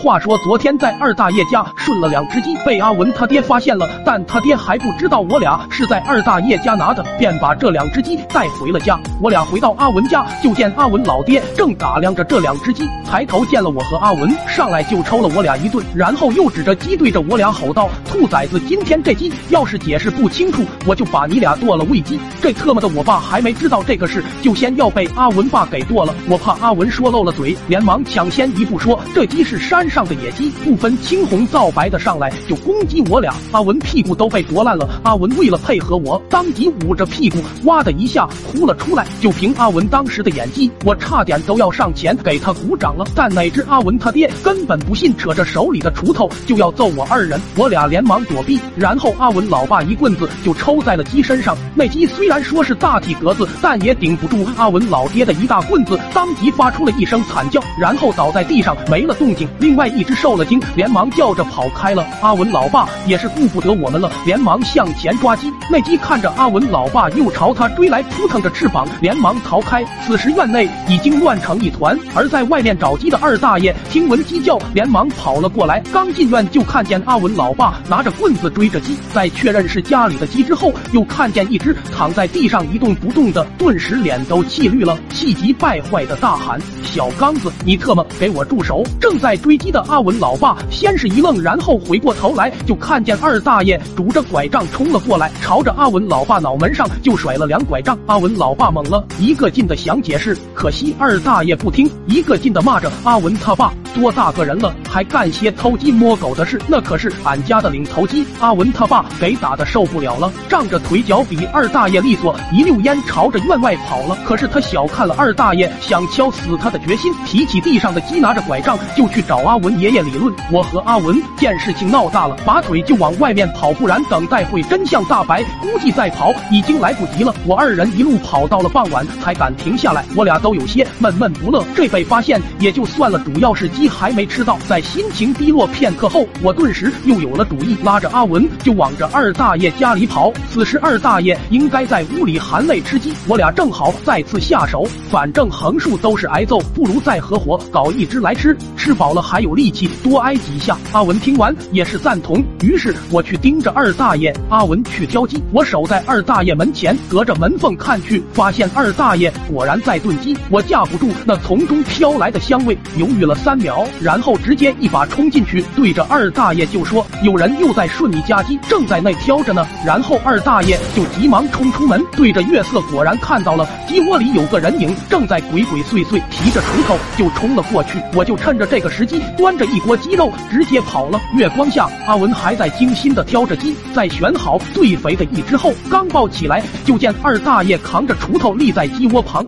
话说昨天在二大爷家顺了两只鸡，被阿文他爹发现了，但他爹还不知道我俩是在二大爷家拿的，便把这两只鸡带回了家。我俩回到阿文家，就见阿文老爹正打量着这两只鸡，抬头见了我和阿文，上来就抽了我俩一顿，然后又指着鸡对着我俩吼道：“兔崽子，今天这鸡要是解释不清楚，我就把你俩剁了喂鸡！”这特么的，我爸还没知道这个事，就先要被阿文爸给剁了。我怕阿文说漏了嘴，连忙抢先一步说：“这鸡是山上的野鸡。”不分青红皂白的上来就攻击我俩，阿文屁股都被夺烂了。阿文为了配合我，当即捂着屁股，哇的一下哭了出来。就凭阿文当时的演技，我差点都要上前给他鼓掌了。但哪知阿文他爹根本不信，扯着手里的锄头就要揍我二人。我俩连忙躲避，然后阿文老爸一棍子就抽在了鸡身上。那鸡虽然说是大体格子，但也顶不住阿文老爹的一大棍子，当即发出了一声惨叫，然后倒在地上没了动静。另外一只受了惊。连忙叫着跑开了。阿文老爸也是顾不得我们了，连忙向前抓鸡。那鸡看着阿文老爸又朝他追来，扑腾着翅膀，连忙逃开。此时院内已经乱成一团，而在外面找鸡的二大爷听闻鸡叫，连忙跑了过来。刚进院就看见阿文老爸拿着棍子追着鸡，在确认是家里的鸡之后，又看见一只躺在地上一动不动的，顿时脸都气绿了，气急败坏的大喊：“小刚子，你特么给我住手！”正在追鸡的阿文老爸。先是一愣，然后回过头来，就看见二大爷拄着拐杖冲了过来，朝着阿文老爸脑门上就甩了两拐杖。阿文老爸懵了，一个劲的想解释，可惜二大爷不听，一个劲的骂着阿文他爸多大个人了，还干些偷鸡摸狗的事，那可是俺家的领头鸡。阿文他爸给打的受不了了，仗着腿脚比二大爷利索，一溜烟朝着院外跑了。可是他小看了二大爷想敲死他的决心，提起地上的鸡，拿着拐杖就去找阿文爷爷理论。我和阿文见事情闹大了，拔腿就往外面跑，不然等待会真相大白，估计再跑已经来不及了。我二人一路跑到了傍晚，才敢停下来。我俩都有些闷闷不乐。这被发现也就算了，主要是鸡还没吃到。在心情低落片刻后，我顿时又有了主意，拉着阿文就往着二大爷家里跑。此时二大爷应该在屋里含泪吃鸡，我俩正好再次下手。反正横竖都是挨揍，不如再合伙搞一只来吃，吃饱了还有力气多挨。几下，阿文听完也是赞同。于是我去盯着二大爷，阿文去挑鸡。我守在二大爷门前，隔着门缝看去，发现二大爷果然在炖鸡。我架不住那从中飘来的香味，犹豫了三秒，然后直接一把冲进去，对着二大爷就说：“有人又在顺你家鸡，正在那挑着呢。”然后二大爷就急忙冲出门，对着月色，果然看到了鸡窝里有个人影，正在鬼鬼祟祟，提着锄头就冲了过去。我就趁着这个时机，端着一锅鸡肉。直接跑了。月光下，阿文还在精心的挑着鸡，在选好最肥的一只后，刚抱起来，就见二大爷扛着锄头立在鸡窝旁。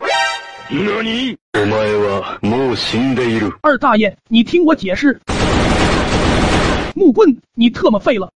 何？お前はもう死んでいる。二大爷，你听我解释。木棍，你特么废了。